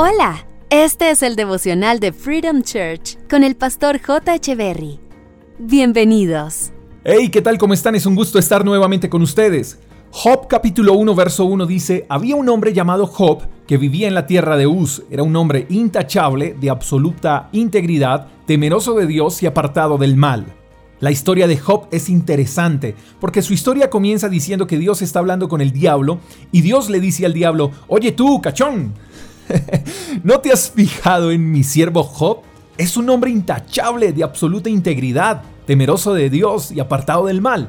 Hola, este es el devocional de Freedom Church con el pastor J. Berry. Bienvenidos. Hey, ¿qué tal? ¿Cómo están? Es un gusto estar nuevamente con ustedes. Job capítulo 1 verso 1 dice, había un hombre llamado Job que vivía en la tierra de Uz. Era un hombre intachable, de absoluta integridad, temeroso de Dios y apartado del mal. La historia de Job es interesante porque su historia comienza diciendo que Dios está hablando con el diablo y Dios le dice al diablo, oye tú, cachón, ¿no te has fijado en mi siervo Job? Es un hombre intachable, de absoluta integridad, temeroso de Dios y apartado del mal.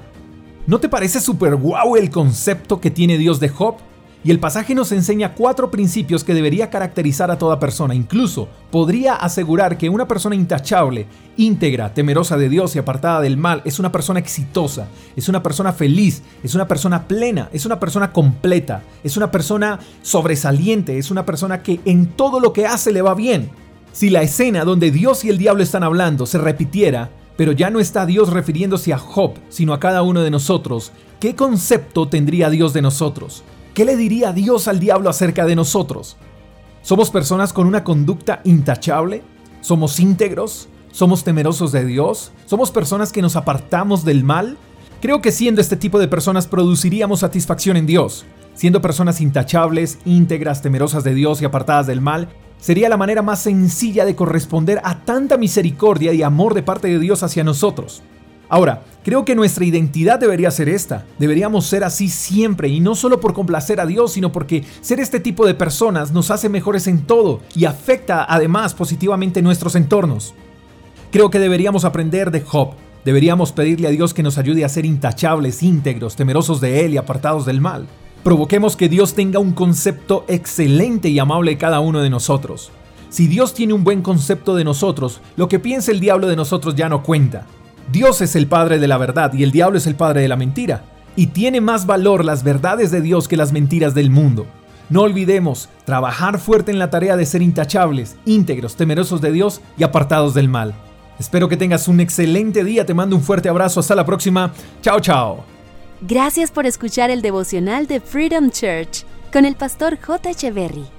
¿No te parece súper guau el concepto que tiene Dios de Job? Y el pasaje nos enseña cuatro principios que debería caracterizar a toda persona. Incluso podría asegurar que una persona intachable, íntegra, temerosa de Dios y apartada del mal es una persona exitosa, es una persona feliz, es una persona plena, es una persona completa, es una persona sobresaliente, es una persona que en todo lo que hace le va bien. Si la escena donde Dios y el diablo están hablando se repitiera, pero ya no está Dios refiriéndose a Job, sino a cada uno de nosotros, ¿qué concepto tendría Dios de nosotros? ¿Qué le diría Dios al diablo acerca de nosotros? ¿Somos personas con una conducta intachable? ¿Somos íntegros? ¿Somos temerosos de Dios? ¿Somos personas que nos apartamos del mal? Creo que siendo este tipo de personas produciríamos satisfacción en Dios. Siendo personas intachables, íntegras, temerosas de Dios y apartadas del mal, sería la manera más sencilla de corresponder a tanta misericordia y amor de parte de Dios hacia nosotros. Ahora, creo que nuestra identidad debería ser esta. Deberíamos ser así siempre y no solo por complacer a Dios, sino porque ser este tipo de personas nos hace mejores en todo y afecta además positivamente nuestros entornos. Creo que deberíamos aprender de Job. Deberíamos pedirle a Dios que nos ayude a ser intachables, íntegros, temerosos de Él y apartados del mal. Provoquemos que Dios tenga un concepto excelente y amable de cada uno de nosotros. Si Dios tiene un buen concepto de nosotros, lo que piense el diablo de nosotros ya no cuenta. Dios es el Padre de la verdad y el diablo es el Padre de la mentira. Y tiene más valor las verdades de Dios que las mentiras del mundo. No olvidemos trabajar fuerte en la tarea de ser intachables, íntegros, temerosos de Dios y apartados del mal. Espero que tengas un excelente día, te mando un fuerte abrazo, hasta la próxima, chao chao. Gracias por escuchar el devocional de Freedom Church con el pastor J. Echeverry.